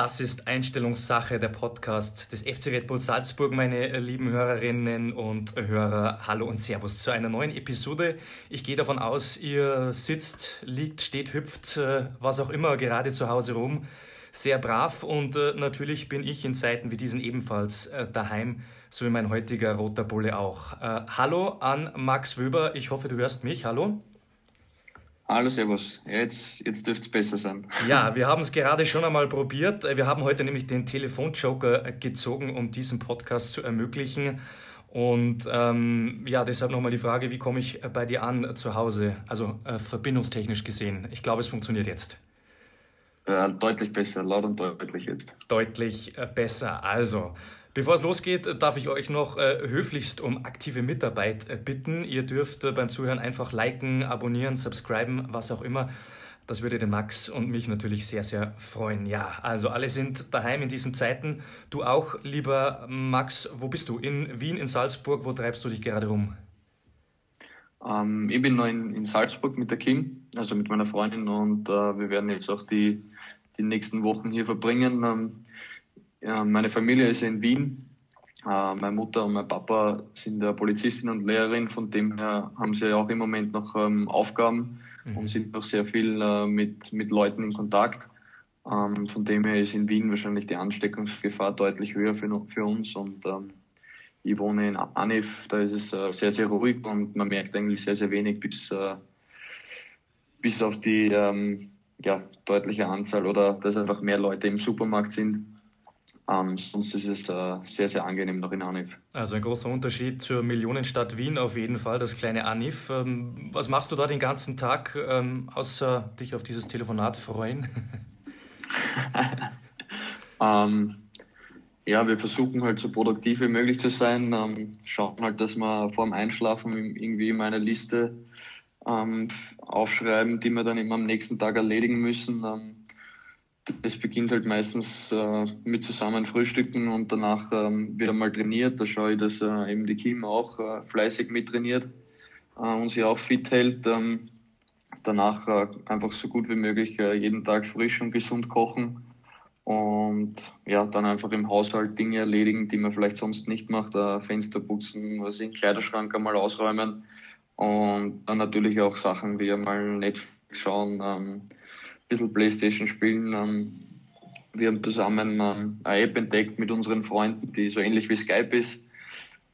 Das ist Einstellungssache, der Podcast des FC Red Bull Salzburg, meine lieben Hörerinnen und Hörer. Hallo und Servus zu einer neuen Episode. Ich gehe davon aus, ihr sitzt, liegt, steht, hüpft, äh, was auch immer, gerade zu Hause rum. Sehr brav und äh, natürlich bin ich in Zeiten wie diesen ebenfalls äh, daheim, so wie mein heutiger roter Bulle auch. Hallo an Max Wöber, ich hoffe, du hörst mich. Hallo. Hallo, Servus. Jetzt, jetzt dürfte es besser sein. Ja, wir haben es gerade schon einmal probiert. Wir haben heute nämlich den Telefonjoker gezogen, um diesen Podcast zu ermöglichen. Und ähm, ja, deshalb nochmal die Frage, wie komme ich bei dir an zu Hause? Also äh, verbindungstechnisch gesehen. Ich glaube, es funktioniert jetzt. Äh, deutlich besser, laut und deutlich jetzt. Deutlich äh, besser. Also, Bevor es losgeht, darf ich euch noch äh, höflichst um aktive Mitarbeit äh, bitten. Ihr dürft äh, beim Zuhören einfach liken, abonnieren, subscriben, was auch immer. Das würde den Max und mich natürlich sehr, sehr freuen. Ja, also alle sind daheim in diesen Zeiten. Du auch, lieber Max. Wo bist du? In Wien, in Salzburg? Wo treibst du dich gerade rum? Ähm, ich bin noch in, in, Salzburg mit der Kim, also mit meiner Freundin, und äh, wir werden jetzt auch die, die nächsten Wochen hier verbringen. Ähm, meine Familie ist in Wien. Äh, meine Mutter und mein Papa sind Polizistin und Lehrerin, von dem her haben sie ja auch im Moment noch ähm, Aufgaben mhm. und sind noch sehr viel äh, mit, mit Leuten in Kontakt. Ähm, von dem her ist in Wien wahrscheinlich die Ansteckungsgefahr deutlich höher für, für uns und ähm, ich wohne in Anif, da ist es äh, sehr, sehr ruhig und man merkt eigentlich sehr, sehr wenig bis, bis auf die ja, deutliche Anzahl oder dass einfach mehr Leute im Supermarkt sind. Ähm, sonst ist es äh, sehr, sehr angenehm noch in Anif. Also ein großer Unterschied zur Millionenstadt Wien auf jeden Fall, das kleine Anif. Ähm, was machst du da den ganzen Tag, ähm, außer dich auf dieses Telefonat freuen? ähm, ja, wir versuchen halt so produktiv wie möglich zu sein. Ähm, schauen halt, dass wir vor dem Einschlafen irgendwie meine Liste ähm, aufschreiben, die wir dann immer am nächsten Tag erledigen müssen es beginnt halt meistens äh, mit zusammen Frühstücken und danach ähm, wieder mal trainiert. Da schaue ich, dass äh, eben die Kim auch äh, fleißig mittrainiert äh, und sie auch fit hält. Ähm, danach äh, einfach so gut wie möglich äh, jeden Tag frisch und gesund kochen und ja, dann einfach im Haushalt Dinge erledigen, die man vielleicht sonst nicht macht. Fenster putzen, was den Kleiderschrank einmal ausräumen und dann natürlich auch Sachen wie einmal Netflix schauen. Ähm, bisschen Playstation spielen. Ähm, wir haben zusammen ähm, eine App entdeckt mit unseren Freunden, die so ähnlich wie Skype ist,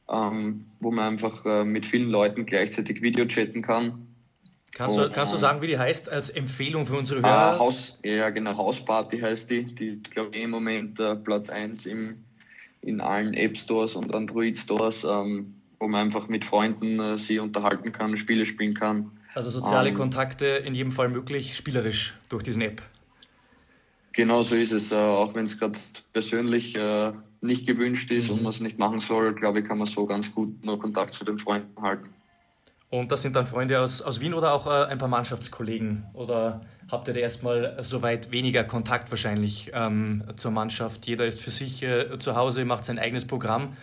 ähm, wo man einfach äh, mit vielen Leuten gleichzeitig Video chatten kann. Kannst, du, kannst du sagen, wie die heißt als Empfehlung für unsere Hörer? Äh, Haus, ja, genau, Hausparty heißt die. Die, glaube ich, im Moment äh, Platz 1 im, in allen App Stores und Android Stores, ähm, wo man einfach mit Freunden äh, sie unterhalten kann, Spiele spielen kann. Also soziale ähm, Kontakte in jedem Fall möglich, spielerisch durch diesen App. Genau so ist es. Äh, auch wenn es gerade persönlich äh, nicht gewünscht ist mhm. und man es nicht machen soll, glaube ich, kann man so ganz gut nur Kontakt zu den Freunden halten. Und das sind dann Freunde aus, aus Wien oder auch äh, ein paar Mannschaftskollegen? Oder habt ihr da erstmal soweit weniger Kontakt wahrscheinlich ähm, zur Mannschaft? Jeder ist für sich äh, zu Hause, macht sein eigenes Programm?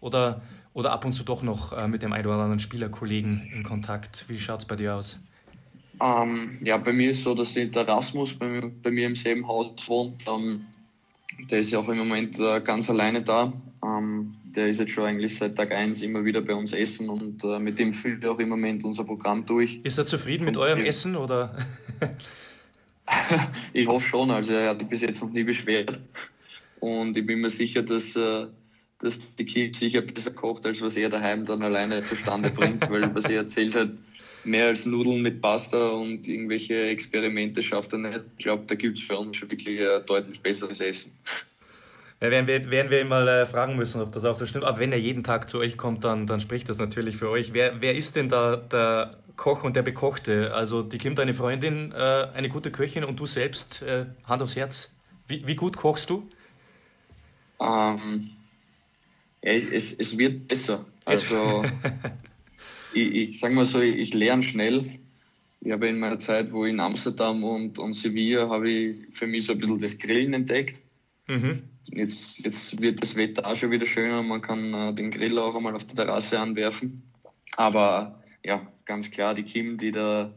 Oder oder ab und zu doch noch äh, mit dem einen oder anderen Spielerkollegen in Kontakt? Wie schaut es bei dir aus? Ähm, ja, bei mir ist so, dass der Rasmus bei mir, bei mir im selben Haus wohnt. Ähm, der ist ja auch im Moment äh, ganz alleine da. Ähm, der ist jetzt schon eigentlich seit Tag 1 immer wieder bei uns essen und äh, mit dem füllt er auch im Moment unser Programm durch. Ist er zufrieden mit und eurem Essen oder? ich hoffe schon, also er hat sich bis jetzt noch nie beschwert. Und ich bin mir sicher, dass, äh, dass die Kim sicher besser kocht, als was er daheim dann alleine zustande bringt, weil was er erzählt hat, mehr als Nudeln mit Pasta und irgendwelche Experimente schafft er nicht. Ich glaube, da gibt es für uns schon wirklich ein deutlich besseres Essen. Ja, werden, wir, werden wir ihn mal äh, fragen müssen, ob das auch so stimmt. Aber wenn er jeden Tag zu euch kommt, dann, dann spricht das natürlich für euch. Wer, wer ist denn da der Koch und der Bekochte? Also die Kim, deine Freundin, äh, eine gute Köchin und du selbst, äh, Hand aufs Herz. Wie, wie gut kochst du? Ähm, ja, es, es wird besser. Also, ich, ich sag mal so, ich, ich lerne schnell. Ich habe in meiner Zeit, wo ich in Amsterdam und, und Sevilla, habe ich für mich so ein bisschen das Grillen entdeckt. Mhm. Jetzt, jetzt wird das Wetter auch schon wieder schöner. Man kann äh, den Grill auch einmal auf der Terrasse anwerfen. Aber ja, ganz klar, die Kim, die da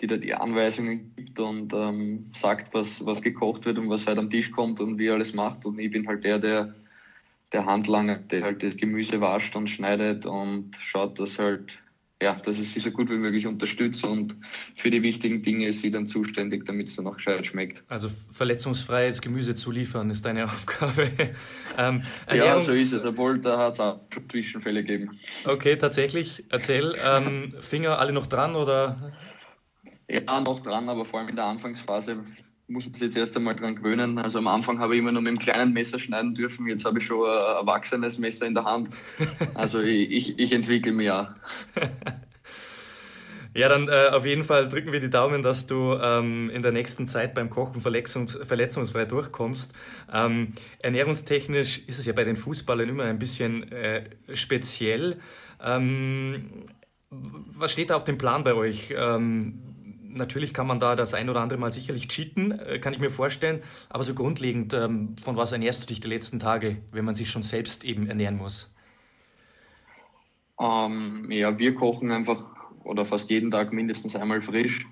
die, da die Anweisungen gibt und ähm, sagt, was, was gekocht wird und was halt am Tisch kommt und wie er alles macht. Und ich bin halt der, der, der Handlanger, der halt das Gemüse wascht und schneidet und schaut, dass halt ja, dass es sie so gut wie möglich unterstützt und für die wichtigen Dinge ist sie dann zuständig, damit es dann auch gescheit schmeckt. Also verletzungsfreies Gemüse zu liefern ist deine Aufgabe. ähm, ja, so ist es, obwohl da hat es auch Zwischenfälle gegeben. Okay, tatsächlich. Erzähl, ähm, Finger alle noch dran oder? Ja, noch dran, aber vor allem in der Anfangsphase muss sich jetzt erst einmal dran gewöhnen. Also am Anfang habe ich immer nur mit einem kleinen Messer schneiden dürfen, jetzt habe ich schon ein erwachsenes Messer in der Hand. Also ich, ich, ich entwickle mich auch. Ja, dann äh, auf jeden Fall drücken wir die Daumen, dass du ähm, in der nächsten Zeit beim Kochen verletzungs verletzungsfrei durchkommst. Ähm, ernährungstechnisch ist es ja bei den Fußballern immer ein bisschen äh, speziell. Ähm, was steht da auf dem Plan bei euch? Ähm, natürlich kann man da das ein oder andere Mal sicherlich cheaten, äh, kann ich mir vorstellen. Aber so grundlegend, ähm, von was ernährst du dich die letzten Tage, wenn man sich schon selbst eben ernähren muss? Ähm, ja, wir kochen einfach oder fast jeden Tag mindestens einmal frisch,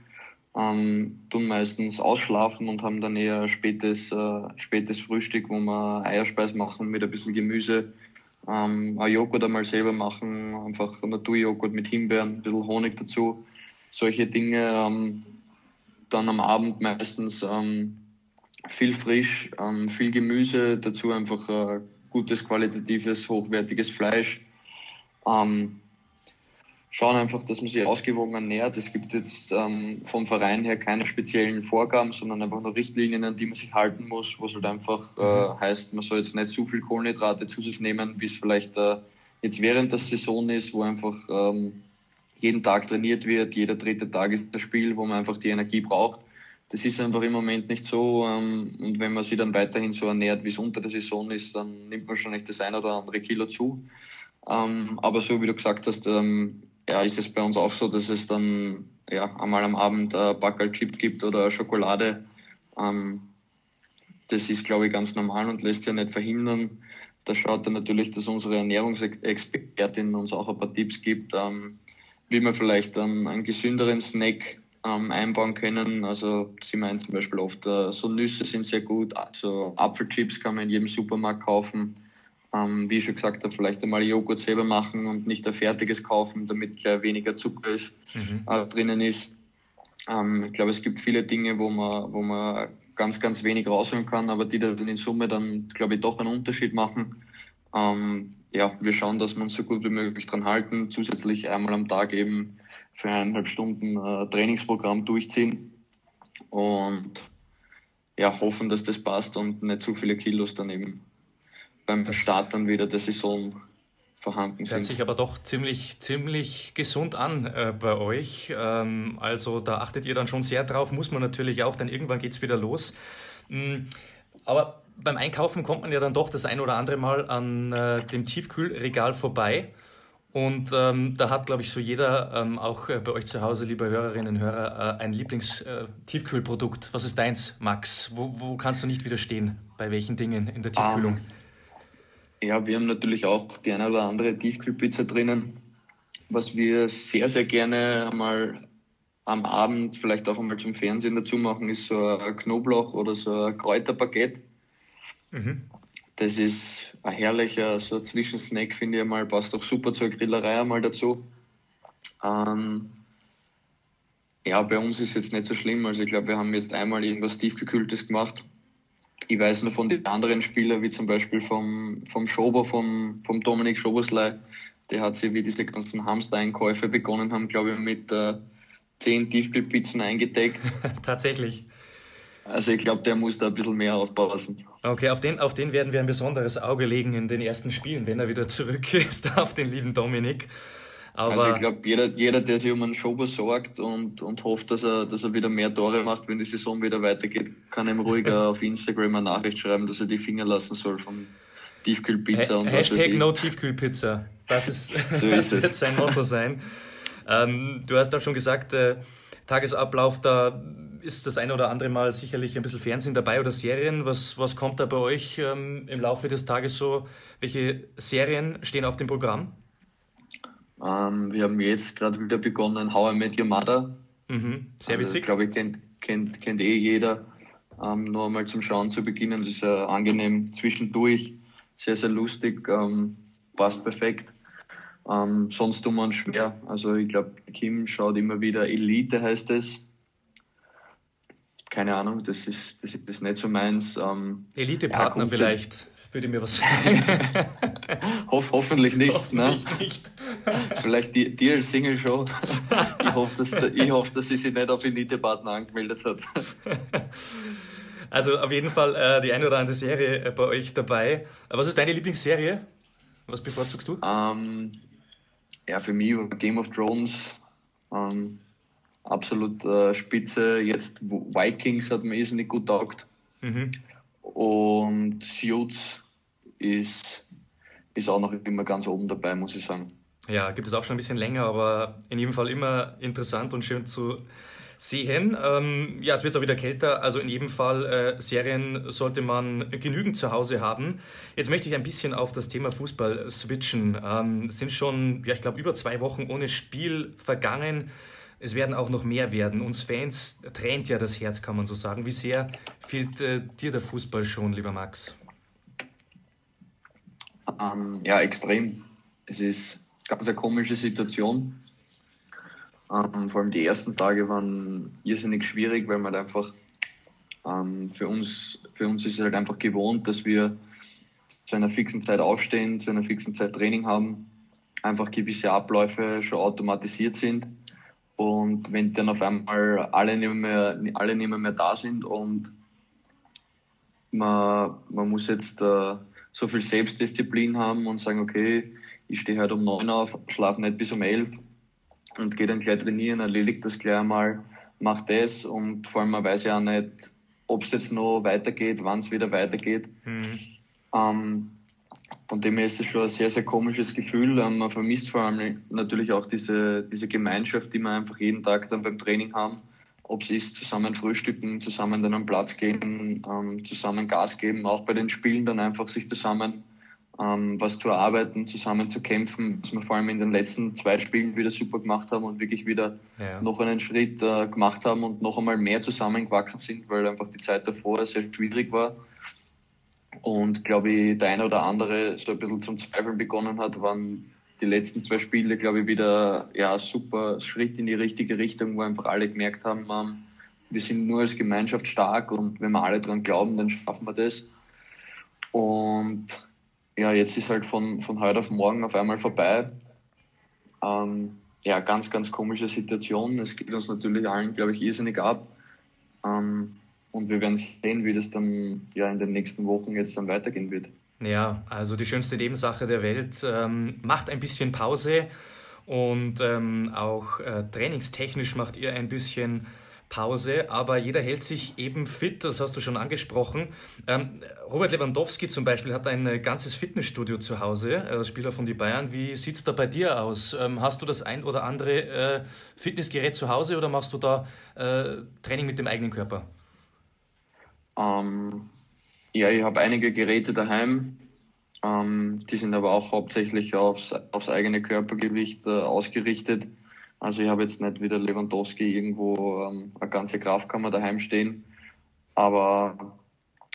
ähm, tun meistens ausschlafen und haben dann eher spätes, äh, spätes Frühstück, wo wir Eierspeis machen mit ein bisschen Gemüse, ähm, ein Joghurt einmal selber machen, einfach Naturjoghurt mit Himbeeren, ein bisschen Honig dazu solche Dinge. Ähm, dann am Abend meistens ähm, viel frisch, ähm, viel Gemüse, dazu einfach äh, gutes, qualitatives, hochwertiges Fleisch. Ähm, schauen einfach, dass man sich ausgewogen ernährt. Es gibt jetzt ähm, vom Verein her keine speziellen Vorgaben, sondern einfach nur Richtlinien, an die man sich halten muss, wo es halt einfach äh, mhm. heißt, man soll jetzt nicht zu viel Kohlenhydrate zu sich nehmen, wie es vielleicht äh, jetzt während der Saison ist, wo einfach ähm, jeden Tag trainiert wird, jeder dritte Tag ist das Spiel, wo man einfach die Energie braucht. Das ist einfach im Moment nicht so. Ähm, und wenn man sich dann weiterhin so ernährt, wie es unter der Saison ist, dann nimmt man schon nicht das ein oder andere Kilo zu. Ähm, aber so wie du gesagt hast, ähm, ja, ist es bei uns auch so, dass es dann ja, einmal am Abend ein Backel Chip gibt oder Schokolade. Das ist, glaube ich, ganz normal und lässt sich ja nicht verhindern. Da schaut dann natürlich, dass unsere Ernährungsexpertin uns auch ein paar Tipps gibt, wie man vielleicht ähm, einen gesünderen Snack ähm, einbauen können. Also sie meinen zum Beispiel oft, äh, so Nüsse sind sehr gut, also Apfelchips kann man in jedem Supermarkt kaufen. Ähm, wie ich schon gesagt habe, vielleicht einmal Joghurt selber machen und nicht ein fertiges kaufen, damit gleich weniger Zucker ist, mhm. äh, drinnen ist. Ähm, ich glaube, es gibt viele Dinge, wo man, wo man ganz, ganz wenig rausholen kann, aber die dann in Summe dann, glaube ich, doch einen Unterschied machen. Ähm, ja, wir schauen, dass wir uns so gut wie möglich dran halten, zusätzlich einmal am Tag eben für eineinhalb Stunden äh, Trainingsprogramm durchziehen und ja, hoffen, dass das passt und nicht zu viele Kilos dann eben beim das Start dann wieder der Saison vorhanden sind. Hört sich aber doch ziemlich, ziemlich gesund an äh, bei euch. Ähm, also da achtet ihr dann schon sehr drauf, muss man natürlich auch, denn irgendwann geht es wieder los. Mhm. Aber beim Einkaufen kommt man ja dann doch das ein oder andere Mal an äh, dem Tiefkühlregal vorbei. Und ähm, da hat, glaube ich, so jeder, ähm, auch äh, bei euch zu Hause, liebe Hörerinnen und Hörer, äh, ein Lieblings-Tiefkühlprodukt. Äh, Was ist deins, Max? Wo, wo kannst du nicht widerstehen? Bei welchen Dingen in der Tiefkühlung? Um, ähm, ja, wir haben natürlich auch die eine oder andere Tiefkühlpizza drinnen. Was wir sehr, sehr gerne einmal am Abend, vielleicht auch einmal zum Fernsehen dazu machen, ist so ein Knoblauch oder so ein Kräuterpaket Mhm. Das ist ein herrlicher so Zwischensnack, finde ich mal, passt auch super zur Grillerei einmal dazu. Ähm, ja, bei uns ist es jetzt nicht so schlimm. Also ich glaube, wir haben jetzt einmal irgendwas tiefgekühltes gemacht. Ich weiß nur von den anderen Spielern, wie zum Beispiel vom, vom Schober, vom, vom Dominik Schoberslei, der hat sich, wie diese ganzen Hamster-Einkäufe begonnen haben, glaube ich, mit äh, zehn Tiefkühlpizzen eingedeckt. Tatsächlich. Also ich glaube, der muss da ein bisschen mehr aufpassen. Okay, auf den, auf den werden wir ein besonderes Auge legen in den ersten Spielen, wenn er wieder zurück ist, auf den lieben Dominik. Aber also ich glaube, jeder, jeder, der sich um einen Schober sorgt und, und hofft, dass er, dass er wieder mehr Tore macht, wenn die Saison wieder weitergeht, kann ihm ruhiger auf Instagram eine Nachricht schreiben, dass er die Finger lassen soll von Tiefkühlpizza. Ha und Hashtag No Tiefkühlpizza. Das, ist, so das wird sein Motto sein. Ähm, du hast auch schon gesagt, äh, Tagesablauf, da ist das ein oder andere Mal sicherlich ein bisschen Fernsehen dabei oder Serien. Was, was kommt da bei euch ähm, im Laufe des Tages so? Welche Serien stehen auf dem Programm? Ähm, wir haben jetzt gerade wieder begonnen, How I Met Your Mother. Mhm. Sehr also, witzig. glaube, ich kennt, kennt, kennt eh jeder. Ähm, nur einmal zum Schauen zu beginnen, das ist ja angenehm zwischendurch, sehr, sehr lustig, ähm, passt perfekt. Ähm, sonst tun wir uns schwer. Also ich glaube, Kim schaut immer wieder Elite, heißt es. Keine Ahnung, das ist, das ist nicht so meins. Ähm, Elite-Partner ja, vielleicht, würde mir was sagen. Hoff, hoffentlich nicht. Ne? hoffentlich ne? nicht. vielleicht die, die als Single Show. ich hoffe, dass, ich hoffe, dass sie sich nicht auf Elite-Partner angemeldet hat. Also auf jeden Fall äh, die eine oder andere Serie äh, bei euch dabei. Was ist deine Lieblingsserie? Was bevorzugst du? Ähm, ja, für mich Game of Thrones ähm, absolut äh, spitze. Jetzt Vikings hat mir nicht gut taugt. Mhm. Und Suits ist, ist auch noch immer ganz oben dabei, muss ich sagen. Ja, gibt es auch schon ein bisschen länger, aber in jedem Fall immer interessant und schön zu sehen. Ähm, ja, jetzt wird es auch wieder kälter, also in jedem Fall äh, Serien sollte man genügend zu Hause haben. Jetzt möchte ich ein bisschen auf das Thema Fußball switchen. Ähm, es sind schon, ja, ich glaube, über zwei Wochen ohne Spiel vergangen. Es werden auch noch mehr werden. Uns Fans tränt ja das Herz, kann man so sagen. Wie sehr fehlt äh, dir der Fußball schon, lieber Max? Ähm, ja, extrem. Es ist eine ganz eine komische Situation. Ähm, vor allem die ersten Tage waren irrsinnig schwierig, weil man halt einfach ähm, für uns für uns ist es halt einfach gewohnt, dass wir zu einer fixen Zeit aufstehen, zu einer fixen Zeit Training haben, einfach gewisse Abläufe schon automatisiert sind. Und wenn dann auf einmal alle nicht mehr, alle nicht mehr, da sind und man, man muss jetzt äh, so viel Selbstdisziplin haben und sagen, okay, ich stehe halt um neun auf, schlafe nicht bis um elf und gehe dann gleich trainieren, erledigt das gleich einmal, macht das und vor allem man weiß ja auch nicht, ob es jetzt noch weitergeht, wann es wieder weitergeht. Mhm. Ähm, von dem her ist es schon ein sehr, sehr komisches Gefühl. Ähm, man vermisst vor allem natürlich auch diese, diese Gemeinschaft, die wir einfach jeden Tag dann beim Training haben. Ob es ist, zusammen frühstücken, zusammen dann am Platz gehen, ähm, zusammen Gas geben, auch bei den Spielen dann einfach sich zusammen ähm, was zu erarbeiten, zusammen zu kämpfen, was wir vor allem in den letzten zwei Spielen wieder super gemacht haben und wirklich wieder ja. noch einen Schritt äh, gemacht haben und noch einmal mehr zusammengewachsen sind, weil einfach die Zeit davor sehr schwierig war. Und glaube ich, der eine oder andere so ein bisschen zum Zweifeln begonnen hat, waren die letzten zwei Spiele, glaube ich, wieder ja super Schritt in die richtige Richtung, wo einfach alle gemerkt haben, ähm, wir sind nur als Gemeinschaft stark und wenn wir alle dran glauben, dann schaffen wir das. Und ja, jetzt ist halt von, von heute auf morgen auf einmal vorbei. Ähm, ja, ganz, ganz komische Situation. Es geht uns natürlich allen, glaube ich, irrsinnig ab. Ähm, und wir werden sehen, wie das dann ja in den nächsten Wochen jetzt dann weitergehen wird. Ja, also die schönste Nebensache der Welt. Ähm, macht ein bisschen Pause und ähm, auch äh, trainingstechnisch macht ihr ein bisschen Pause, aber jeder hält sich eben fit, das hast du schon angesprochen. Ähm, Robert Lewandowski zum Beispiel hat ein äh, ganzes Fitnessstudio zu Hause, äh, Spieler von die Bayern. Wie sieht es da bei dir aus? Ähm, hast du das ein oder andere äh, Fitnessgerät zu Hause oder machst du da äh, Training mit dem eigenen Körper? Ähm, ja, ich habe einige Geräte daheim. Ähm, die sind aber auch hauptsächlich aufs, aufs eigene Körpergewicht äh, ausgerichtet. Also ich habe jetzt nicht wie der Lewandowski irgendwo ähm, eine ganze Kraftkammer daheim stehen. Aber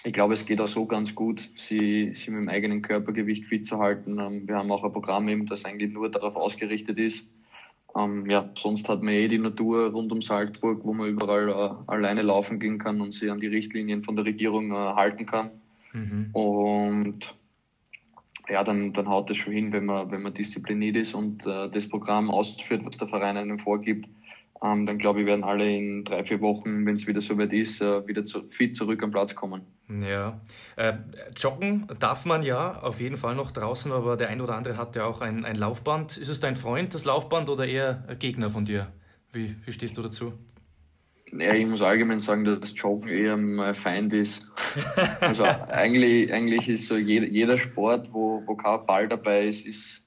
ich glaube, es geht auch so ganz gut, sie, sie mit dem eigenen Körpergewicht fit zu halten. Ähm, wir haben auch ein Programm eben, das eigentlich nur darauf ausgerichtet ist. Ähm, ja, sonst hat man eh die Natur rund um Salzburg, wo man überall äh, alleine laufen gehen kann und sich an die Richtlinien von der Regierung äh, halten kann. Mhm. Und ja, dann, dann haut das schon hin, wenn man, wenn man diszipliniert ist und äh, das Programm ausführt, was der Verein einem vorgibt. Ähm, dann glaube ich, werden alle in drei, vier Wochen, wenn es wieder soweit ist, äh, wieder zu, fit zurück am Platz kommen. Ja, äh, joggen darf man ja auf jeden Fall noch draußen, aber der ein oder andere hat ja auch ein, ein Laufband. Ist es dein Freund, das Laufband, oder eher ein Gegner von dir? Wie, wie stehst du dazu? Ja, ich muss allgemein sagen, dass Joggen eher mein Feind ist. Also eigentlich, eigentlich ist so jeder, jeder Sport, wo, wo kein Ball dabei ist, ist,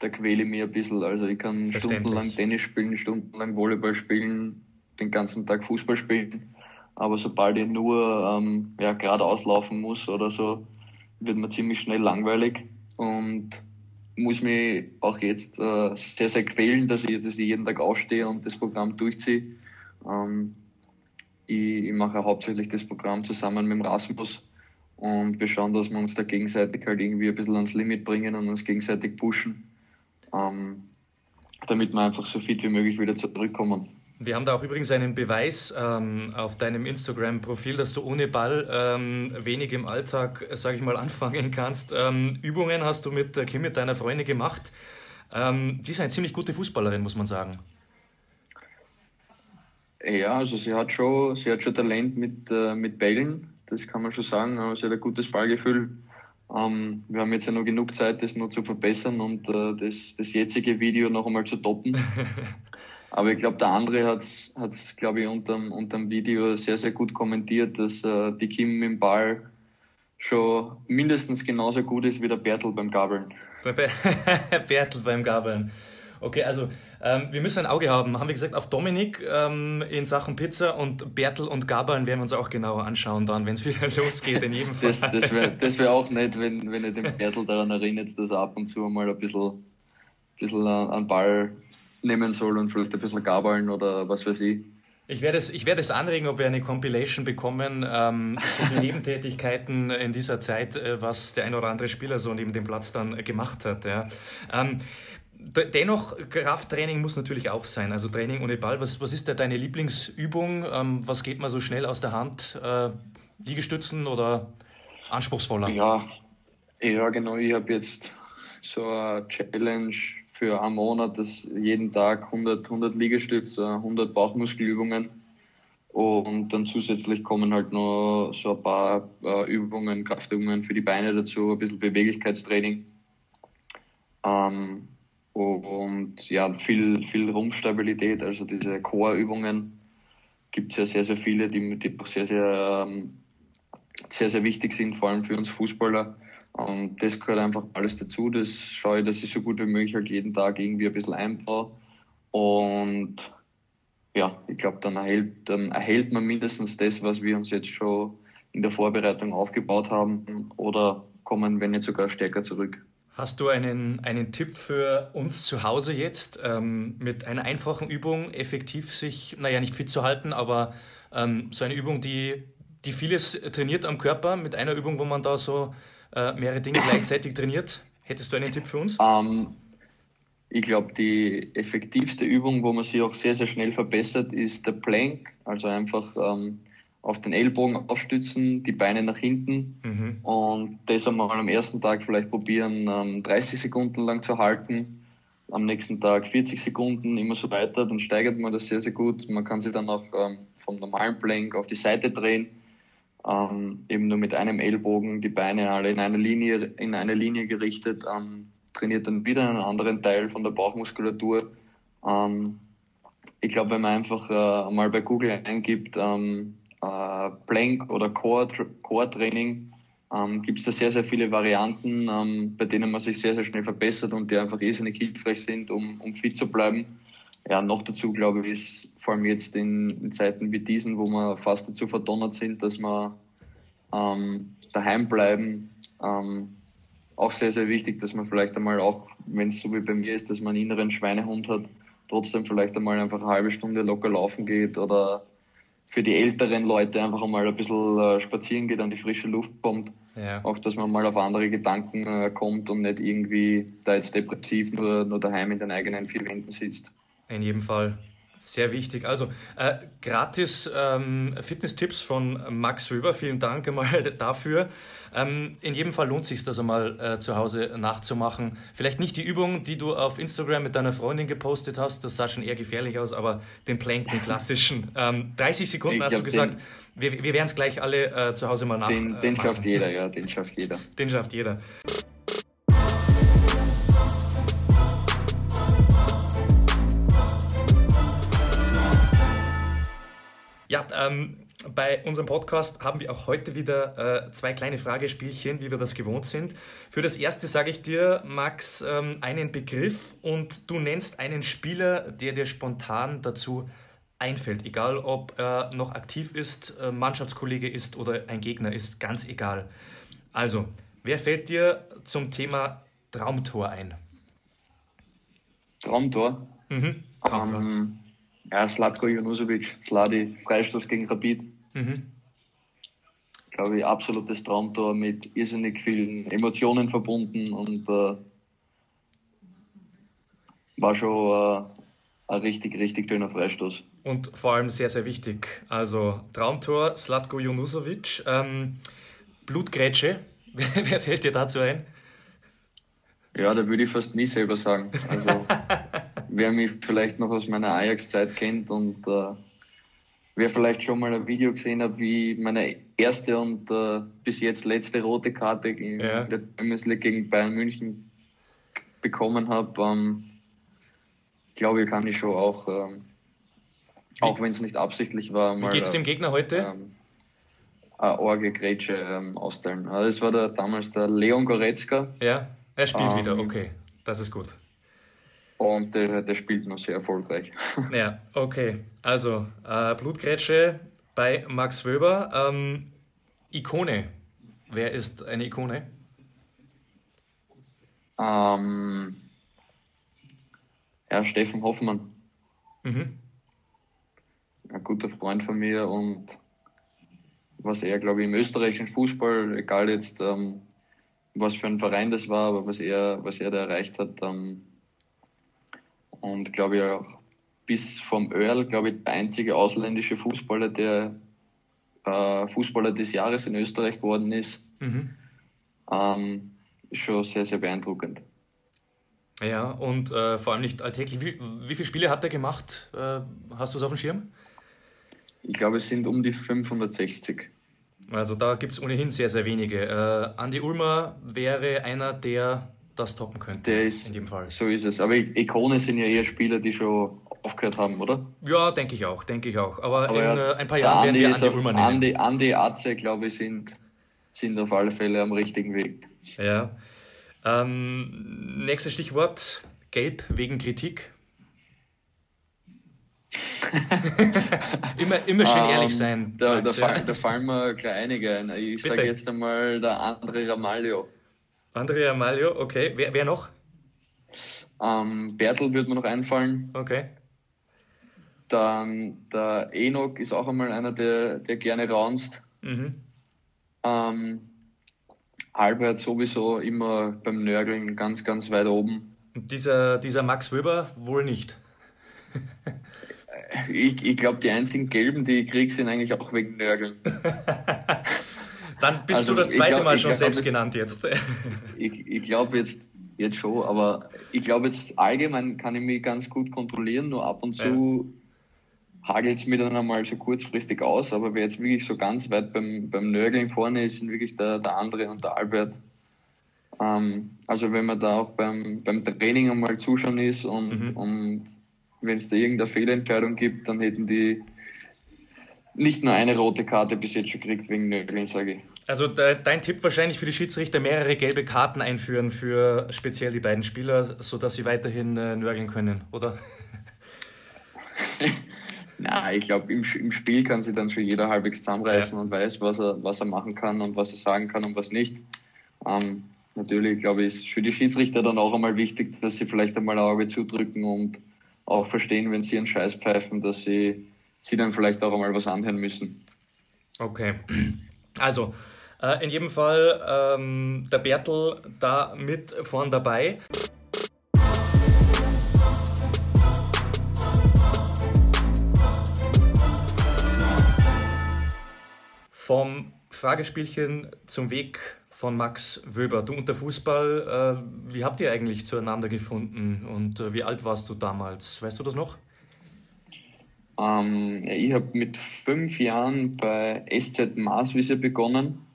da quäle ich mich ein bisschen. Also ich kann stundenlang Tennis spielen, stundenlang Volleyball spielen, den ganzen Tag Fußball spielen. Aber sobald ich nur ähm, ja, geradeaus laufen muss oder so, wird mir ziemlich schnell langweilig und muss mich auch jetzt äh, sehr, sehr quälen, dass ich, dass ich jeden Tag aufstehe und das Programm durchziehe ähm, ich, ich mache hauptsächlich das Programm zusammen mit dem Rasmus und wir schauen, dass wir uns da gegenseitig halt irgendwie ein bisschen ans Limit bringen und uns gegenseitig pushen, ähm, damit wir einfach so fit wie möglich wieder zurückkommen. Wir haben da auch übrigens einen Beweis ähm, auf deinem Instagram-Profil, dass du ohne Ball ähm, wenig im Alltag, sage ich mal, anfangen kannst. Ähm, Übungen hast du mit Kim, mit deiner Freundin gemacht. Ähm, sie ist eine ziemlich gute Fußballerin, muss man sagen. Ja, also sie hat schon, sie hat schon Talent mit, äh, mit Bällen, das kann man schon sagen. Sie hat ein gutes Ballgefühl. Ähm, wir haben jetzt ja noch genug Zeit, das noch zu verbessern und äh, das, das jetzige Video noch einmal zu toppen. Aber ich glaube, der andere hat es, glaube ich, unterm, unterm Video sehr, sehr gut kommentiert, dass äh, die Kim im Ball schon mindestens genauso gut ist wie der Bertel beim Gabeln. Bertel beim Gabeln. Okay, also ähm, wir müssen ein Auge haben, haben wir gesagt, auf Dominik ähm, in Sachen Pizza und Bertel und Gabeln werden wir uns auch genauer anschauen dann, wenn es wieder losgeht, in jedem Fall. das das wäre das wär auch nett, wenn, wenn ihr den Bertel daran erinnert, dass er ab und zu mal ein bisschen, bisschen an Ball nehmen soll und vielleicht ein bisschen gabeln oder was weiß ich. Ich werde es, ich werde es anregen, ob wir eine Compilation bekommen, ähm, so die Nebentätigkeiten in dieser Zeit, äh, was der ein oder andere Spieler so neben dem Platz dann äh, gemacht hat. Ja. Ähm, dennoch, Krafttraining muss natürlich auch sein, also Training ohne Ball. Was, was ist da deine Lieblingsübung? Ähm, was geht man so schnell aus der Hand? Äh, Liegestützen oder anspruchsvoller? Ja, ja genau. Ich habe jetzt so eine Challenge für einen Monat, das jeden Tag 100, 100 Liegestütze, 100 Bauchmuskelübungen. Und dann zusätzlich kommen halt noch so ein paar äh, Übungen, Kraftübungen für die Beine dazu, ein bisschen Beweglichkeitstraining. Ähm, und ja, viel, viel Rumpfstabilität, also diese Core-Übungen gibt es ja sehr, sehr viele, die, die auch sehr, sehr, ähm, sehr, sehr wichtig sind, vor allem für uns Fußballer. Und das gehört einfach alles dazu. Das schaue ich, dass ich so gut wie möglich halt jeden Tag irgendwie ein bisschen einbaue. Und ja, ich glaube, dann erhält, dann erhält man mindestens das, was wir uns jetzt schon in der Vorbereitung aufgebaut haben oder kommen, wenn nicht sogar stärker zurück. Hast du einen, einen Tipp für uns zu Hause jetzt, ähm, mit einer einfachen Übung effektiv sich, naja, nicht fit zu halten, aber ähm, so eine Übung, die, die vieles trainiert am Körper, mit einer Übung, wo man da so äh, mehrere Dinge gleichzeitig trainiert. Hättest du einen Tipp für uns? Um, ähm, ich glaube, die effektivste Übung, wo man sich auch sehr, sehr schnell verbessert, ist der Plank. Also einfach ähm, auf den Ellbogen aufstützen, die Beine nach hinten mhm. und das einmal am ersten Tag vielleicht probieren, ähm, 30 Sekunden lang zu halten. Am nächsten Tag 40 Sekunden, immer so weiter. Dann steigert man das sehr, sehr gut. Man kann sich dann auch ähm, vom normalen Plank auf die Seite drehen ähm, eben nur mit einem Ellbogen die Beine alle in eine Linie, in eine Linie gerichtet, ähm, trainiert dann wieder einen anderen Teil von der Bauchmuskulatur. Ähm, ich glaube, wenn man einfach äh, mal bei Google eingibt, ähm, äh, Plank oder Core-Training, ähm, gibt es da sehr, sehr viele Varianten, ähm, bei denen man sich sehr, sehr schnell verbessert und die einfach irrsinnig hilfreich sind, um, um fit zu bleiben. Ja, noch dazu glaube ich, ist vor allem jetzt in, in Zeiten wie diesen, wo wir fast dazu verdonnert sind, dass wir ähm, daheim bleiben, ähm, auch sehr, sehr wichtig, dass man vielleicht einmal auch, wenn es so wie bei mir ist, dass man einen inneren Schweinehund hat, trotzdem vielleicht einmal einfach eine halbe Stunde locker laufen geht oder für die älteren Leute einfach einmal ein bisschen äh, spazieren geht, an die frische Luft kommt. Ja. Auch, dass man mal auf andere Gedanken äh, kommt und nicht irgendwie da jetzt depressiv nur, nur daheim in den eigenen vier Wänden sitzt. In jedem Fall. Sehr wichtig. Also äh, gratis ähm, Fitness-Tipps von Max Weber. Vielen Dank einmal dafür. Ähm, in jedem Fall lohnt es sich, das einmal äh, zu Hause nachzumachen. Vielleicht nicht die Übung, die du auf Instagram mit deiner Freundin gepostet hast. Das sah schon eher gefährlich aus, aber den Plank, den klassischen. Ähm, 30 Sekunden ich hast du gesagt. Den, wir, wir werden es gleich alle äh, zu Hause mal nach. Den, den schafft jeder, ja. Den schafft jeder. Den schafft jeder. Ähm, bei unserem Podcast haben wir auch heute wieder äh, zwei kleine Fragespielchen, wie wir das gewohnt sind. Für das erste sage ich dir, Max, ähm, einen Begriff und du nennst einen Spieler, der dir spontan dazu einfällt. Egal, ob er noch aktiv ist, äh, Mannschaftskollege ist oder ein Gegner ist, ganz egal. Also, wer fällt dir zum Thema Traumtor ein? Traumtor? Mhm. Traumtor. Um ähm, Ja, Slatko Junusovic, Sladi, Freistoß gegen Rapid. Mhm. Glaube ich, absolutes Traumtor mit irrsinnig vielen Emotionen verbunden und äh, war schon äh, ein richtig, richtig schöner Freistoß. Und vor allem sehr, sehr wichtig. Also Traumtor, Slatko Junusovic. Ähm, Blutgrätsche, wer fällt dir dazu ein? Ja, da würde ich fast nie selber sagen. Also, wer mich vielleicht noch aus meiner Ajax-Zeit kennt und äh, wer vielleicht schon mal ein Video gesehen hat, wie meine erste und äh, bis jetzt letzte rote Karte in ja. der Champions League gegen Bayern München bekommen habe, ähm, glaube ich, kann ich schon auch, ähm, auch wenn es nicht absichtlich war, mal. Wie geht's dem Gegner heute? Ähm, eine Orge Grätsche ähm, austeilen. Also das war der, damals der Leon Goretzka. Ja. Er spielt um, wieder, ähm, okay. Das ist gut. Und der, der spielt noch sehr erfolgreich. Ja, okay. Also, äh, Blutgrätsche bei Max Wöber. Ähm, Ikone. Wer ist eine Ikone? Ähm, ja, Steffen Hoffmann. Mhm. Ein guter Freund von mir und was er, glaube ich, im österreichischen Fußball, egal jetzt ähm, was für ein Verein das war, aber was er, was er da erreicht hat. Ähm, und glaube ich auch bis vom Earl, glaube ich, der einzige ausländische Fußballer, der äh, Fußballer des Jahres in Österreich geworden ist. Mhm. Ähm, schon sehr, sehr beeindruckend. Ja, und äh, vor allem nicht alltäglich. Wie, wie viele Spiele hat er gemacht? Äh, hast du es auf dem Schirm? Ich glaube, es sind um die 560. Also da gibt es ohnehin sehr, sehr wenige. Äh, Andi Ulmer wäre einer, der das toppen könnte. Der ist, in dem Fall. So ist es. Aber Ikone sind ja eher Spieler, die schon aufgehört haben, oder? Ja, denke ich auch, denke ich auch. Aber, Aber in ja, äh, ein paar Jahren werden wir Andi Ulmer nehmen. Andi, Andi Atze, glaube ich, sind, sind auf alle Fälle am richtigen Weg. Ja. Ähm, nächstes Stichwort, Gelb wegen Kritik. immer, immer schön ehrlich ähm, sein. da, Max, da, ja. da, fallen mir gleich einige ein. Ich sage jetzt einmal der André Ramalho. André Ramalho, okay. Wer, wer noch? Ähm, Bertel wird mir noch einfallen. Okay. Dann der Enoch ist auch einmal einer, der, der gerne raunst. Mhm. Ähm, Albert sowieso immer beim Nörgeln ganz, ganz weit oben. Und dieser, dieser Max Weber wohl nicht. Ich, ich glaube, die einzigen gelben, die ich kriege, sind eigentlich auch wegen Nörgeln. Dann bist also, du das zweite glaub, Mal schon glaub, selbst genannt jetzt. ich ich glaube jetzt, jetzt schon, aber ich glaube jetzt allgemein kann ich mich ganz gut kontrollieren, nur ab und zu ja. hagelt es mir dann einmal so kurzfristig aus, aber wer jetzt wirklich so ganz weit beim, beim Nörgeln vorne ist, sind wirklich der, der Andre und der Albert. Ähm, also wenn man da auch beim, beim Training einmal zuschauen ist und, mhm. und wenn es da irgendeine Fehlentscheidung gibt, dann hätten die nicht nur eine rote Karte bis jetzt schon gekriegt wegen Nögeln, sage ich. Also dein Tipp wahrscheinlich für die Schiedsrichter mehrere gelbe Karten einführen für speziell die beiden Spieler, sodass sie weiterhin äh, nörgeln können, oder? Na, ich glaube, im, im Spiel kann sich dann schon jeder halbwegs zusammenreißen ja. und weiß, was er, was er machen kann und was er sagen kann und was nicht. Ähm, natürlich, glaube ich, ist für die Schiedsrichter dann auch einmal wichtig, dass sie vielleicht einmal ein Auge zudrücken und auch verstehen, wenn sie einen Scheiß pfeifen, dass sie, sie dann vielleicht auch einmal was anhören müssen. Okay. Also, äh, in jedem Fall ähm, der Bertel da mit vorn dabei. Vom Fragespielchen zum Weg von Max Wöber. Du und der Fußball, äh, wie habt ihr eigentlich zueinander gefunden und äh, wie alt warst du damals? Weißt du das noch? Ähm, ich habe mit fünf Jahren bei SZ Marswiese begonnen.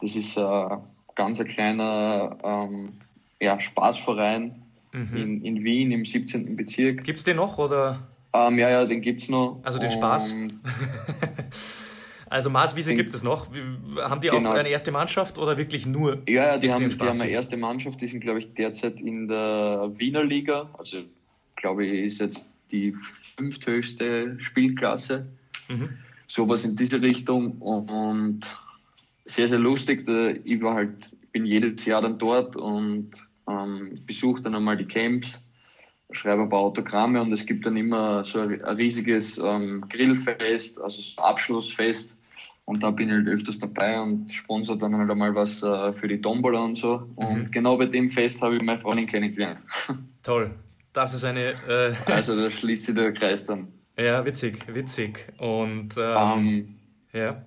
Das ist ein äh, ganz ein kleiner ähm, ja, Spaßverein mhm. in, in Wien im 17. Bezirk. Gibt es den noch? Oder? Ähm, ja, ja, den gibt es noch. Also den Spaß? Also Marswiese gibt es noch. Haben die genau. auch eine erste Mannschaft oder wirklich nur? Ja, ja die, haben, die haben eine erste Mannschaft, die sind, glaube ich, derzeit in der Wiener Liga. Also, glaube ich, ist jetzt die fünfthöchste Spielklasse. Mhm. Sowas in diese Richtung und sehr, sehr lustig. Ich war halt, bin jedes Jahr dann dort und ähm, besuche dann einmal die Camps schreibe ein paar Autogramme und es gibt dann immer so ein, riesiges ähm, Grillfest, also so Abschlussfest. Und da bin ich halt öfters dabei und sponsor dann halt einmal was äh, für die Tombola und so. Und mhm. genau bei dem Fest habe ich meine Freundin kennengelernt. Toll. Das ist eine. Äh also da schließt sich der Kreis dann. Ja, witzig, witzig. Und ähm, ähm, ja.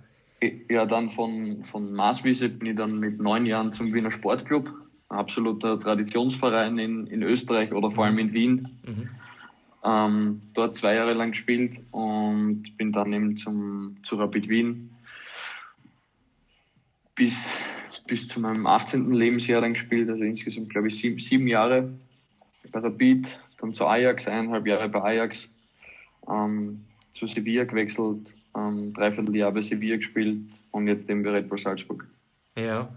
Ja, dann von, von Maaswiese bin ich dann mit neun Jahren zum Wiener Sportclub absoluter Traditionsverein in, in Österreich oder vor allem in Wien. Mhm. Ähm, dort zwei Jahre lang gespielt und bin dann eben zum, zu Rapid Wien bis, bis zu meinem 18. Lebensjahr dann gespielt, also insgesamt glaube ich sieben, sieben Jahre bei Rapid, dann zu Ajax, eineinhalb Jahre bei Ajax, ähm, zu Sevilla gewechselt, ähm, dreiviertel Jahr bei Sevilla gespielt und jetzt eben bei Red Bull Salzburg. Ja,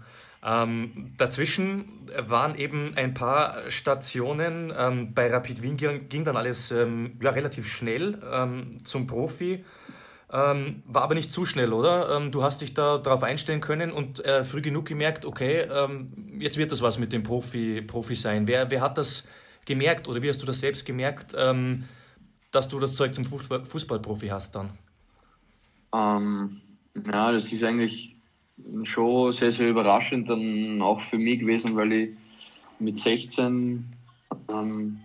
ähm, dazwischen waren eben ein paar Stationen. Ähm, bei Rapid Wien ging, ging dann alles ähm, ja, relativ schnell ähm, zum Profi. Ähm, war aber nicht zu schnell, oder? Ähm, du hast dich da darauf einstellen können und äh, früh genug gemerkt, okay, jetzt wird das was mit dem Profi, Profi sein. Wer, wer hat das gemerkt oder wie hast du das selbst gemerkt, dass du das Zeug zum Fußball, Fußballprofi hast dann? Ja, das ist eigentlich schon sehr, sehr überraschend dann auch für mich gewesen, weil ich mit 16 ähm,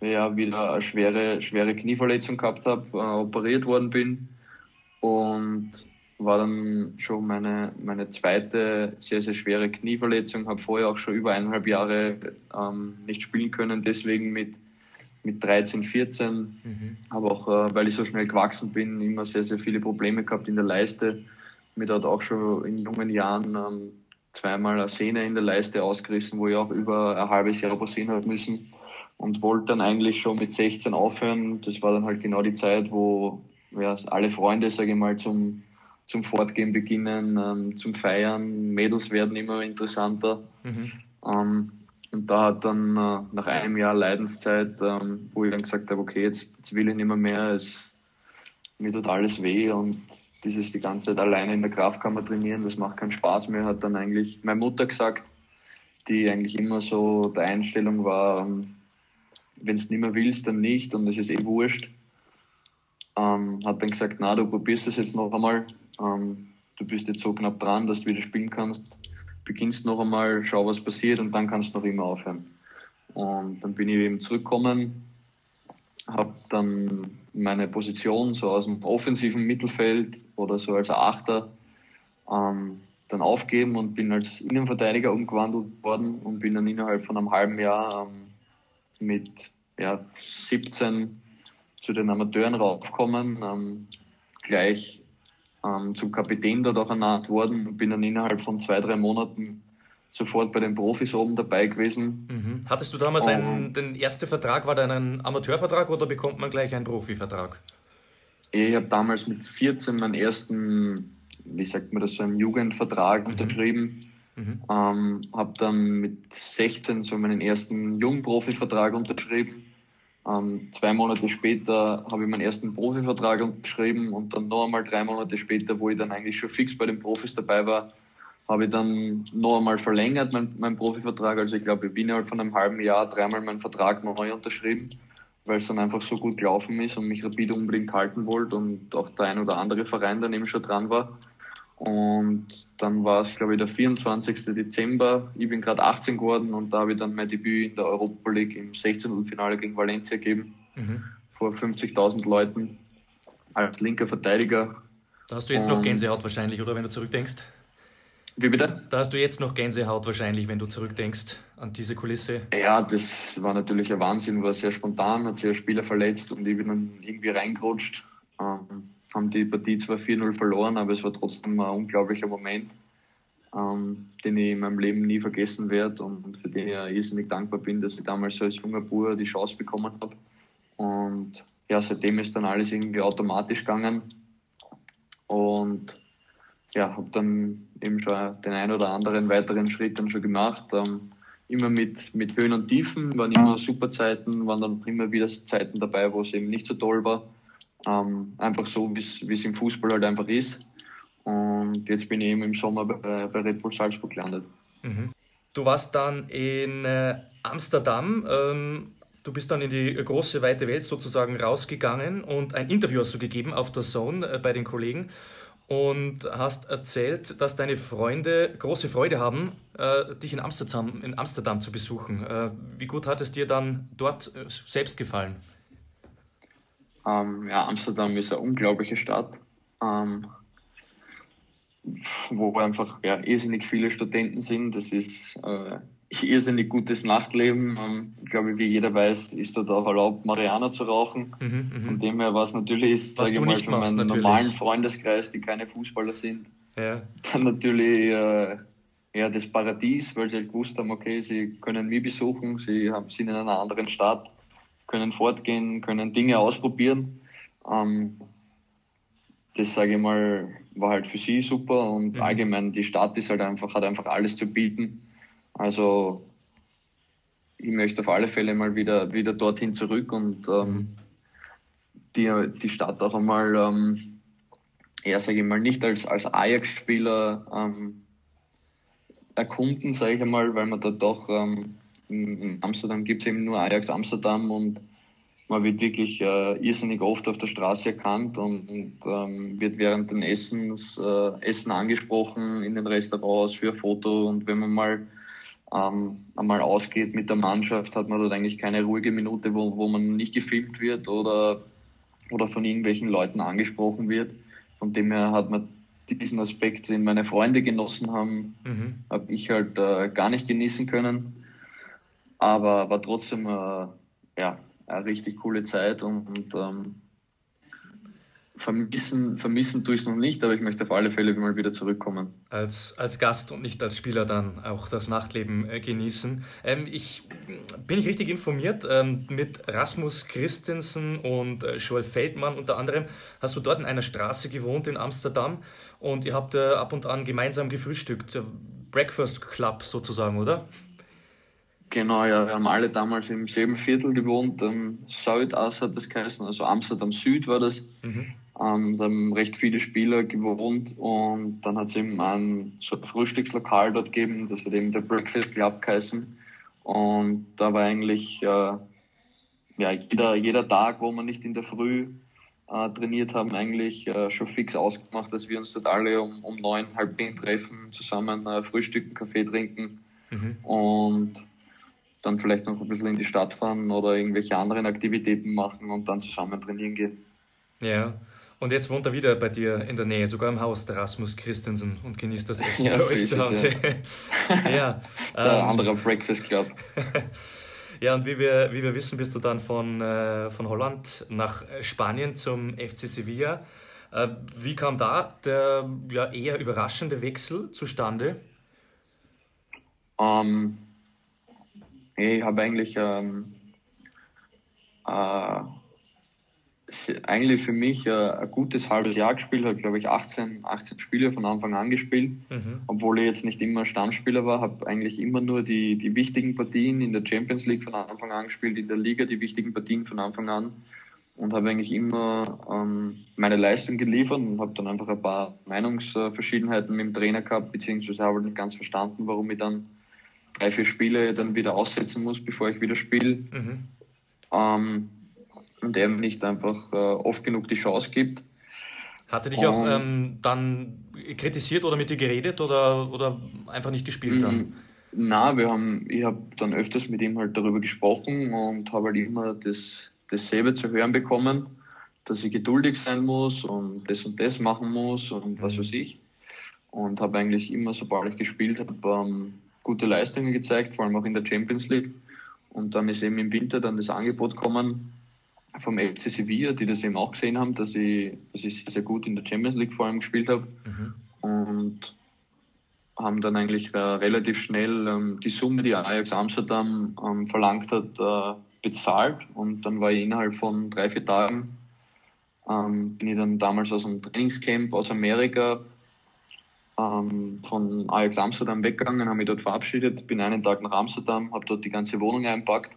ja, wieder eine schwere, schwere Knieverletzung gehabt habe, äh, operiert worden bin und war dann schon meine, meine zweite sehr, sehr schwere Knieverletzung, habe vorher auch schon über eineinhalb Jahre ähm, nicht spielen können, deswegen mit, mit 13, 14, mhm. aber auch, äh, weil ich so schnell gewachsen bin, immer sehr, sehr viele Probleme gehabt in der Leiste mir dort auch schon in jungen Jahren ähm, zweimal eine Sehne in der Leiste ausgerissen, wo ich auch über ein halbes Jahr operieren habe müssen und wollte dann eigentlich schon mit 16 aufhören. Das war dann halt genau die Zeit, wo ja, alle Freunde, sage ich mal, zum, zum Fortgehen beginnen, ähm, zum Feiern. Mädels werden immer interessanter. Mhm. Ähm, und da hat dann äh, nach einem Jahr Leidenszeit, ähm, wo ich dann gesagt habe, okay, jetzt, jetzt will ich nicht mehr mehr, es, mir tut alles weh und dieses die ganze Zeit alleine in der Kraftkammer trainieren, das macht keinen Spaß mehr, hat dann eigentlich meine Mutter gesagt, die eigentlich immer so der Einstellung war, ähm, wenn es nicht mehr willst, dann nicht und es ist eh wurscht. Ähm, hat dann gesagt, na, du probierst es jetzt noch einmal. Ähm, du bist jetzt so knapp dran, dass du wieder spielen kannst. Beginnst noch einmal, schau, was passiert und dann kannst du noch immer aufhören. Und dann bin ich eben zurückgekommen, habe dann meine Position so aus dem offensiven Mittelfeld oder so als Achter ähm, dann aufgeben und bin als Innenverteidiger umgewandelt worden und bin dann innerhalb von einem halben Jahr ähm, mit ja, 17 zu den Amateuren raufgekommen, ähm, gleich ähm, zum Kapitän dort auch ernannt worden und bin dann innerhalb von zwei, drei Monaten sofort bei den Profis oben dabei gewesen. Mhm. Hattest du damals einen, den ersten Vertrag, war dann ein Amateurvertrag oder bekommt man gleich einen Profivertrag? Ich habe damals mit 14 meinen ersten, wie sagt man das, so einen Jugendvertrag mhm. unterschrieben. Mhm. Ähm, habe dann mit 16 so meinen ersten Jungprofivertrag unterschrieben. Ähm, zwei Monate später habe ich meinen ersten Profivertrag unterschrieben und dann noch einmal drei Monate später, wo ich dann eigentlich schon fix bei den Profis dabei war, habe ich dann noch einmal verlängert, mein, mein Profivertrag. Also ich glaube, ich bin innerhalb von einem halben Jahr dreimal meinen Vertrag neu unterschrieben, weil es dann einfach so gut gelaufen ist und mich Rapid unbedingt halten wollte und auch der ein oder andere Verein daneben schon dran war. Und dann war es, glaube ich, der 24. Dezember. Ich bin gerade 18 geworden und da habe ich dann mein Debüt in der Europa League im 16. Finale gegen Valencia gegeben. Mhm. Vor 50.000 Leuten als linker Verteidiger. Da hast du jetzt und noch Gänsehaut wahrscheinlich, oder wenn du zurückdenkst? Wie bitte? Da hast du jetzt noch Gänsehaut wahrscheinlich, wenn du zurückdenkst an diese Kulisse. Ja, das war natürlich ein Wahnsinn, war sehr spontan, hat sich ein Spieler verletzt und ich bin dann irgendwie reingerutscht. Ähm, haben die Partie zwar 4-0 verloren, aber es war trotzdem ein unglaublicher Moment, ähm, den ich in meinem Leben nie vergessen werde und für den ich irrsinnig dankbar bin, dass ich damals als junger Bur die Chance bekommen habe. Und ja, seitdem ist dann alles irgendwie automatisch gegangen. Und ja, habe dann eben schon den ein oder anderen weiteren Schritt dann schon gemacht. Ähm, immer mit, mit Höhen und Tiefen, waren immer super Zeiten, waren dann immer wieder Zeiten dabei, wo es eben nicht so toll war. Ähm, einfach so, wie es im Fußball halt einfach ist. Und jetzt bin ich eben im Sommer bei, bei Red Bull Salzburg gelandet. Mhm. Du warst dann in äh, Amsterdam. Ähm, du bist dann in die große, weite Welt sozusagen rausgegangen und ein Interview hast du gegeben auf der Zone äh, bei den Kollegen und hast erzählt, dass deine Freunde große Freude haben, äh, dich in Amsterdam, in Amsterdam zu besuchen. Äh, wie gut hat es dir dann dort äh, selbst gefallen? Ähm, ja, Amsterdam ist eine unglaubliche Stadt, ähm, wo einfach ja, irrsinnig viele Studenten sind. Das ist äh, irrsinnig gutes Nachtleben. Ähm, ich glaube, wie jeder weiß, ist dort auch erlaubt, Mariana zu rauchen. Mhm, mh. Von dem her, was natürlich ist, sage ich mal, für meinen natürlich. normalen Freundeskreis, die keine Fußballer sind, ja. dann natürlich äh, ja, das Paradies, weil sie halt gewusst haben, okay, sie können mich besuchen, sie haben, sind in einer anderen Stadt, können fortgehen, können Dinge ausprobieren. Ähm, das sage ich mal, war halt für sie super und mhm. allgemein die Stadt ist halt einfach, hat einfach alles zu bieten also ich möchte auf alle Fälle mal wieder, wieder dorthin zurück und ähm, die, die Stadt auch einmal, ähm, ja, sage ich mal, nicht als, als Ajax-Spieler ähm, erkunden, sage ich einmal, weil man da doch ähm, in Amsterdam gibt es eben nur Ajax Amsterdam und man wird wirklich äh, irrsinnig oft auf der Straße erkannt und, und ähm, wird während den Essens, äh, Essen angesprochen in den Restaurants für ein Foto und wenn man mal ähm, einmal ausgeht mit der Mannschaft, hat man dort eigentlich keine ruhige Minute, wo, wo man nicht gefilmt wird oder, oder von irgendwelchen Leuten angesprochen wird. Von dem her hat man diesen Aspekt, den meine Freunde genossen haben, mhm. habe ich halt äh, gar nicht genießen können. Aber war trotzdem äh, ja, eine richtig coole Zeit und, und ähm, vermissen, vermissen tue ich es noch nicht, aber ich möchte auf alle Fälle mal wieder zurückkommen. Als, als Gast und nicht als Spieler dann auch das Nachtleben äh, genießen. Ähm, ich bin ich richtig informiert, ähm, mit Rasmus Christensen und äh, Joel Feldmann unter anderem hast du dort in einer Straße gewohnt in Amsterdam und ihr habt äh, ab und an gemeinsam gefrühstückt. Breakfast Club sozusagen, oder? Genau, ja, wir haben alle damals im selben Viertel gewohnt. Ähm, Südaus hat das geheißen, also Amsterdam Süd war das. Mhm. Ähm, da haben recht viele Spieler gewohnt und dann hat es eben ein so ein Frühstückslokal dort gegeben, das hat eben der Breakfast Club geheißen. Und da war eigentlich äh, ja, jeder, jeder Tag, wo wir nicht in der Früh äh, trainiert haben, eigentlich äh, schon fix ausgemacht, dass wir uns dort alle um, um neun, halb zehn treffen, zusammen äh, frühstücken, Kaffee trinken. Mhm. Und dann vielleicht noch ein bisschen in die Stadt fahren oder irgendwelche anderen Aktivitäten machen und dann zusammen trainieren gehen. Ja. Und jetzt wohnt er wieder bei dir in der Nähe, sogar im Haus, der Rasmus Christensen, und genießt das Essen ja, bei euch zu Hause. Ja, ja der ähm, andere Breakfast Club. ja, und wie wir, wie wir wissen, bist du dann von, äh, von Holland nach Spanien zum FC Sevilla. Äh, wie kam da der ja, eher überraschende Wechsel zustande? Ähm, ich habe eigentlich ähm, äh, eigentlich für mich äh, ein gutes halbes Jahr gespielt, habe glaube ich 18, 18 Spiele von Anfang an gespielt, mhm. obwohl ich jetzt nicht immer Stammspieler war, habe eigentlich immer nur die, die wichtigen Partien in der Champions League von Anfang an gespielt, in der Liga die wichtigen Partien von Anfang an und habe eigentlich immer ähm, meine Leistung geliefert und habe dann einfach ein paar Meinungsverschiedenheiten mit dem Trainer gehabt, beziehungsweise habe nicht ganz verstanden, warum ich dann drei, vier Spiele dann wieder aussetzen muss, bevor ich wieder spiele. Mhm. Ähm, und er nicht einfach äh, oft genug die Chance gibt. Hat er dich auch ähm, dann kritisiert oder mit dir geredet oder, oder einfach nicht gespielt dann? Mm, na, wir haben, ich habe dann öfters mit ihm halt darüber gesprochen und habe halt immer das, dasselbe zu hören bekommen, dass ich geduldig sein muss und das und das machen muss und was mhm. weiß ich. Und habe eigentlich immer, sobald ich gespielt habe, ähm, gute Leistungen gezeigt, vor allem auch in der Champions League. Und dann ist eben im Winter dann das Angebot gekommen, vom FC Sevilla, die das eben auch gesehen haben, dass ich, dass ich sehr, sehr gut in der Champions League vor allem gespielt habe. Mhm. Und haben dann eigentlich äh, relativ schnell ähm, die Summe, die Ajax Amsterdam ähm, verlangt hat, äh, bezahlt. Und dann war ich innerhalb von drei, vier Tagen, ähm, bin ich dann damals aus einem Trainingscamp aus Amerika ähm, von Ajax Amsterdam weggegangen, habe mich dort verabschiedet, bin einen Tag nach Amsterdam, habe dort die ganze Wohnung einpackt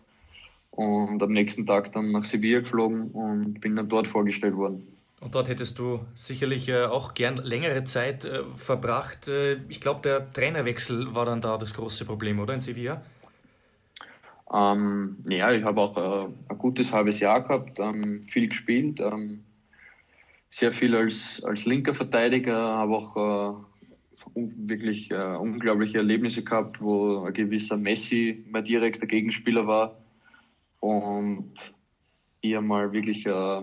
und am nächsten Tag dann nach Sevilla geflogen und bin dann dort vorgestellt worden. Und dort hättest du sicherlich äh, auch gern längere Zeit äh, verbracht. Äh, ich glaube, der Trainerwechsel war dann da das große Problem, oder in Sevilla? Ähm, ja, ich habe auch äh, ein gutes halbes Jahr gehabt, ähm, viel gespielt, ähm, sehr viel als, als linker Verteidiger, habe auch äh, wirklich äh, unglaubliche Erlebnisse gehabt, wo ein gewisser Messi mein direkter Gegenspieler war und ich einmal wirklich äh,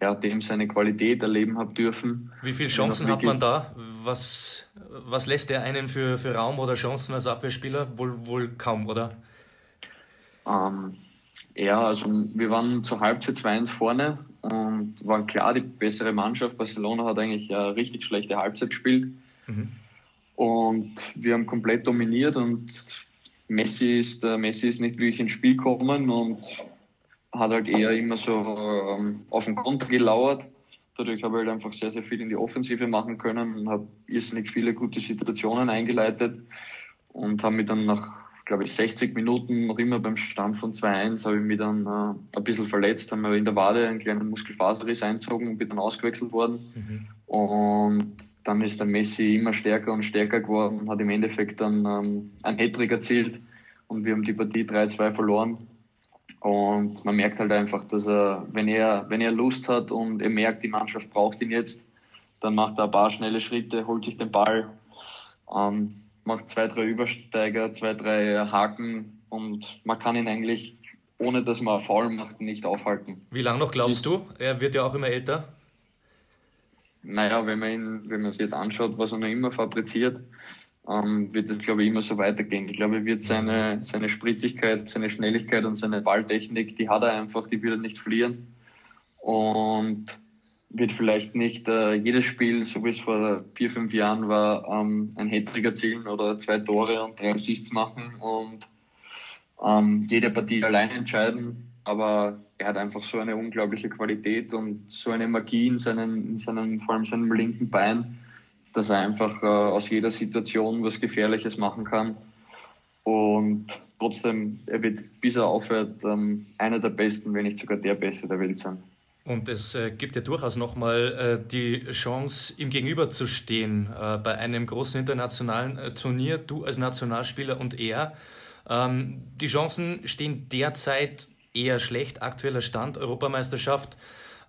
ja, dem seine Qualität erleben habe dürfen. Wie viele Chancen hat man da? Was, was lässt er einen für, für Raum oder Chancen als Abwehrspieler? Wohl, wohl kaum, oder? Ähm, ja, also wir waren zur Halbzeit 2-1 vorne und waren klar die bessere Mannschaft. Barcelona hat eigentlich eine richtig schlechte Halbzeit gespielt. Mhm. Und wir haben komplett dominiert und Messi ist, äh, Messi ist nicht wirklich ins Spiel gekommen und hat halt eher immer so ähm, auf den Konter gelauert. Dadurch habe ich halt einfach sehr, sehr viel in die Offensive machen können und habe irrsinnig viele gute Situationen eingeleitet und habe mich dann nach glaube ich, 60 Minuten noch immer beim Stand von 2-1 habe ich mich dann äh, ein bisschen verletzt, haben wir in der Wade einen kleinen Muskelfaserriss einzogen und bin dann ausgewechselt worden. Mhm. Und dann ist der Messi immer stärker und stärker geworden und hat im Endeffekt dann ähm, ein Hattrick erzielt und wir haben die Partie 3-2 verloren. Und man merkt halt einfach, dass er, wenn er, wenn er Lust hat und er merkt, die Mannschaft braucht ihn jetzt, dann macht er ein paar schnelle Schritte, holt sich den Ball. Ähm, macht zwei, drei Übersteiger, zwei, drei Haken und man kann ihn eigentlich, ohne dass man faul macht, nicht aufhalten. Wie lange noch glaubst du? Er wird ja auch immer älter. Naja, wenn man ihn, wenn man sich jetzt anschaut, was er noch immer fabriziert, ähm, wird das, glaube ich, immer so weitergehen. Ich glaube, er wird seine, seine Spritzigkeit, seine Schnelligkeit und seine Balltechnik, die hat er einfach, die wird er nicht verlieren. Und wird vielleicht nicht äh, jedes Spiel, so wie es vor vier, fünf Jahren war, ähm, ein Hattrick erzielen oder zwei Tore und drei Assists machen und ähm, jede Partie allein entscheiden. Aber er hat einfach so eine unglaubliche Qualität und so eine Magie in seinem, in seinem vor allem seinem linken Bein, dass er einfach äh, aus jeder Situation was Gefährliches machen kann. Und trotzdem, er wird, bis er aufhört, ähm, einer der Besten, wenn nicht sogar der Beste der Welt sein. Und es äh, gibt ja durchaus nochmal äh, die Chance, ihm gegenüberzustehen äh, bei einem großen internationalen äh, Turnier, du als Nationalspieler und er. Ähm, die Chancen stehen derzeit eher schlecht, aktueller Stand, Europameisterschaft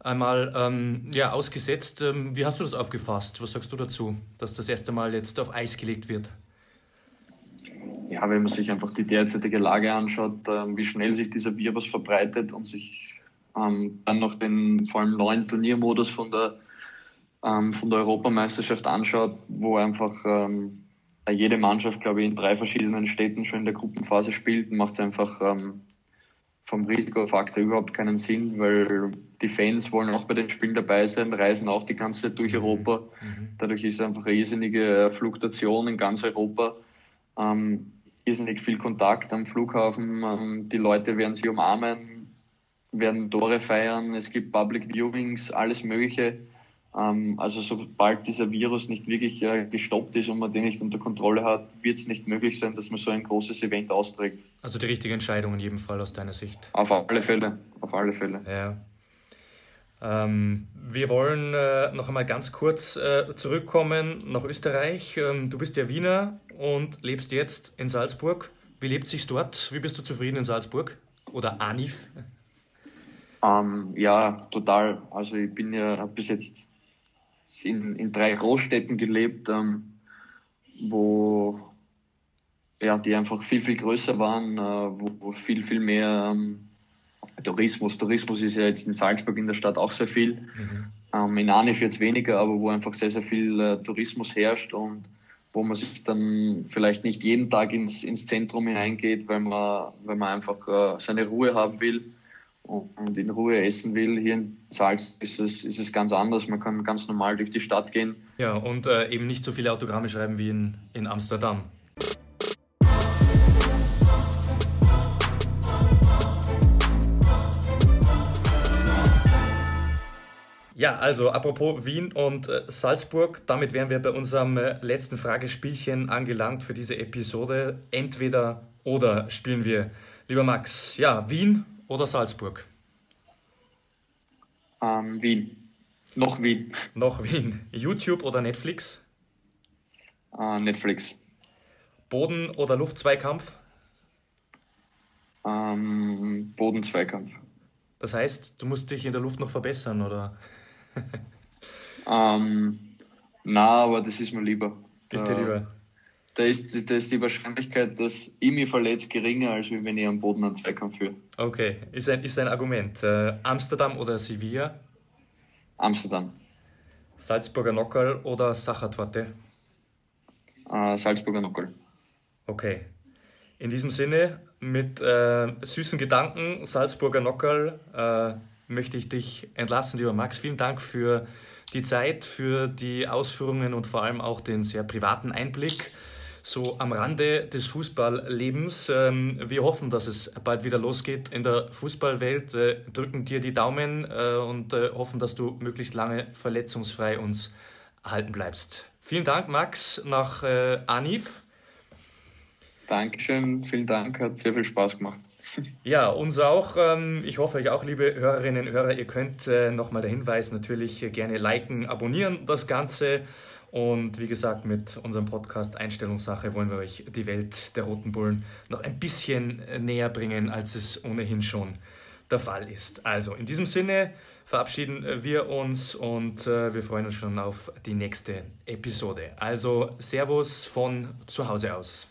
einmal ähm, ja, ausgesetzt. Ähm, wie hast du das aufgefasst? Was sagst du dazu, dass das erste Mal jetzt auf Eis gelegt wird? Ja, wenn man sich einfach die derzeitige Lage anschaut, ähm, wie schnell sich dieser Virus verbreitet und sich ähm, dann noch den vor allem neuen Turniermodus von der, ähm, von der Europameisterschaft anschaut, wo einfach ähm, jede Mannschaft, glaube ich, in drei verschiedenen Städten schon in der Gruppenphase spielt, macht es einfach ähm, vom Risikofaktor überhaupt keinen Sinn, weil die Fans wollen auch bei den Spielen dabei sein, reisen auch die ganze Zeit durch mhm. Europa. Mhm. Dadurch ist einfach eine irrsinnige Fluktuation in ganz Europa. Ähm, irrsinnig viel Kontakt am Flughafen. Ähm, die Leute werden sich umarmen, werden Tore feiern, es gibt Public Viewings, alles Mögliche. Ähm, also sobald dieser Virus nicht wirklich äh, gestoppt ist und man den nicht unter Kontrolle hat, wird es nicht möglich sein, dass man so ein großes Event austrägt. Also die richtige Entscheidung in jedem Fall aus deiner Sicht. Auf alle Fälle, auf alle Fälle. Ja. Ähm, wir wollen äh, noch einmal ganz kurz äh, zurückkommen nach Österreich. Ähm, du bist ja Wiener und lebst jetzt in Salzburg. Wie lebt sich dort? Wie bist du zufrieden in Salzburg? Oder Anif? Ähm, ja, total. Also ich bin ja bis jetzt in, in drei Großstädten gelebt, ähm, wo ja, die einfach viel, viel größer waren, äh, wo, wo, viel, viel mehr ähm, Tourismus. Tourismus ist ja jetzt in Salzburg in der Stadt auch sehr viel. Mhm. Ähm, in Anif jetzt weniger, aber wo einfach sehr, sehr viel äh, Tourismus herrscht und wo man sich dann vielleicht nicht jeden Tag ins, ins Zentrum hineingeht, weil man, weil man einfach äh, seine Ruhe haben will und in Ruhe essen will. Hier in Salz ist es, ist es ganz anders. Man kann ganz normal durch die Stadt gehen. Ja, und äh, eben nicht so viele Autogramme schreiben wie in, in Amsterdam. Ja, also apropos Wien und äh, Salzburg, damit wären wir bei unserem äh, letzten Fragespielchen angelangt für diese Episode. Entweder oder spielen wir. Lieber Max, ja, Wien oder Salzburg? Ähm, Wien. Noch Wien. Noch Wien. YouTube oder Netflix? Äh, Netflix. Boden- oder Luftzweikampf? Ähm, Bodenzweikampf. Das heißt, du musst dich in der Luft noch verbessern, oder? ähm, na, aber das ist mir lieber. Ist dir lieber? Da ist, da ist die Wahrscheinlichkeit, dass ich mich verletze, geringer, als wenn ich am Boden einen Zweikampf führe. Okay, ist ein, ist ein Argument. Äh, Amsterdam oder Sevilla? Amsterdam. Salzburger Nockerl oder Sachertorte? Äh, Salzburger Nockerl. Okay. In diesem Sinne, mit äh, süßen Gedanken, Salzburger Nockerl, äh, möchte ich dich entlassen, lieber Max. Vielen Dank für die Zeit, für die Ausführungen und vor allem auch den sehr privaten Einblick so am Rande des Fußballlebens. Ähm, wir hoffen, dass es bald wieder losgeht in der Fußballwelt, äh, drücken dir die Daumen äh, und äh, hoffen, dass du möglichst lange verletzungsfrei uns erhalten bleibst. Vielen Dank, Max, nach Anif. Dankeschön, vielen Dank, hat sehr viel Spaß gemacht. Ja, uns auch. Ähm, ich hoffe euch auch, liebe Hörerinnen und Hörer, ihr könnt nochmal der Hinweis natürlich gerne liken, abonnieren das Ganze. Und wie gesagt, mit unserem Podcast Einstellungssache wollen wir euch die Welt der Roten Bullen noch ein bisschen äh, näher bringen, als es ohnehin schon der Fall ist. Also in diesem Sinne verabschieden äh, wir uns und äh, wir freuen uns schon auf die nächste Episode. Also Servus von zu Hause aus.